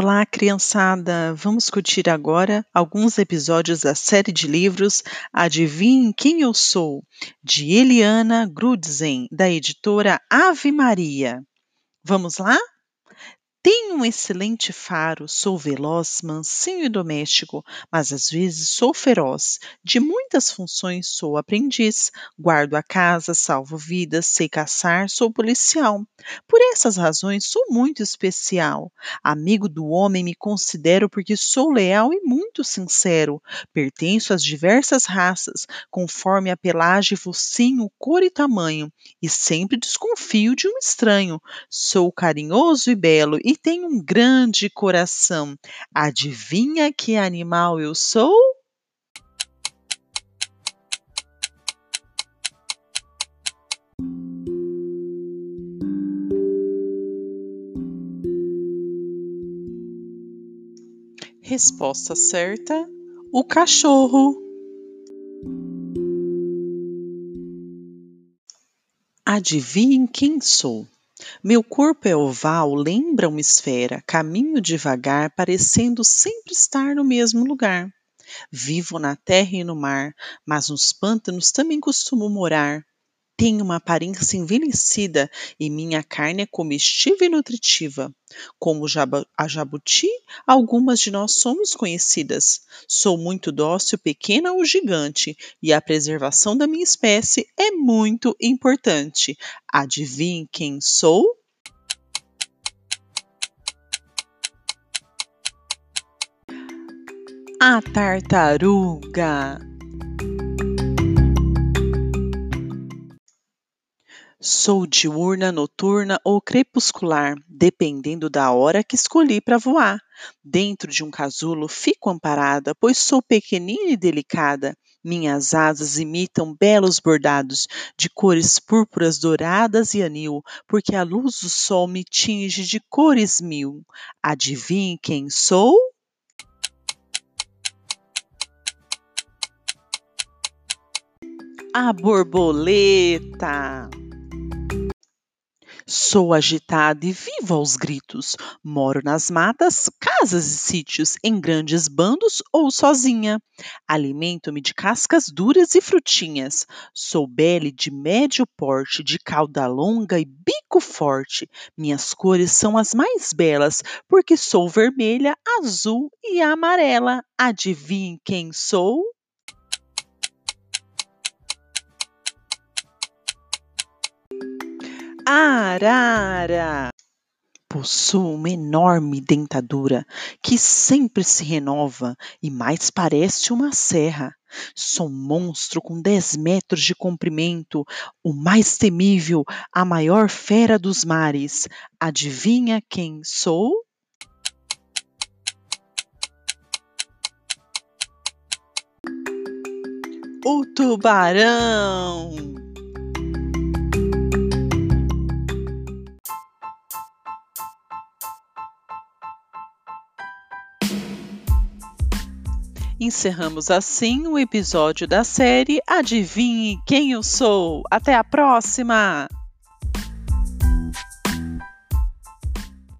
Olá, criançada! Vamos curtir agora alguns episódios da série de livros Adivinhe Quem Eu Sou, de Eliana Grudzen, da editora Ave Maria. Vamos lá? Tenho um excelente faro, sou veloz, mansinho e doméstico, mas às vezes sou feroz. De muitas funções sou aprendiz, guardo a casa, salvo vidas, sei caçar, sou policial. Por essas razões sou muito especial. Amigo do homem me considero porque sou leal e muito sincero. Pertenço às diversas raças, conforme a pelagem, focinho, cor e tamanho, e sempre desconfio de um estranho. Sou carinhoso e belo e tem um grande coração. Adivinha que animal eu sou? Resposta certa: o cachorro. Adivinhe quem sou? Meu corpo é oval, lembra uma esfera, caminho devagar, parecendo sempre estar no mesmo lugar. Vivo na terra e no mar, mas nos pântanos também costumo morar. Tenho uma aparência envelhecida e minha carne é comestível e nutritiva. Como a jabuti, algumas de nós somos conhecidas. Sou muito dócil, pequena ou gigante, e a preservação da minha espécie é muito importante. Adivinhe quem sou? A tartaruga. Sou diurna, noturna ou crepuscular, dependendo da hora que escolhi para voar. Dentro de um casulo fico amparada, pois sou pequenina e delicada. Minhas asas imitam belos bordados de cores púrpuras, douradas e anil, porque a luz do sol me tinge de cores mil. Adivinhe quem sou? A borboleta. Sou agitada e vivo aos gritos. Moro nas matas, casas e sítios, em grandes bandos ou sozinha. Alimento-me de cascas duras e frutinhas. Sou bela de médio porte, de cauda longa e bico forte. Minhas cores são as mais belas, porque sou vermelha, azul e amarela. Adivinhe quem sou? Arara. Possuo uma enorme dentadura que sempre se renova e mais parece uma serra. Sou um monstro com 10 metros de comprimento, o mais temível, a maior fera dos mares. Adivinha quem sou? O tubarão! Encerramos assim o episódio da série Adivinhe Quem Eu Sou. Até a próxima!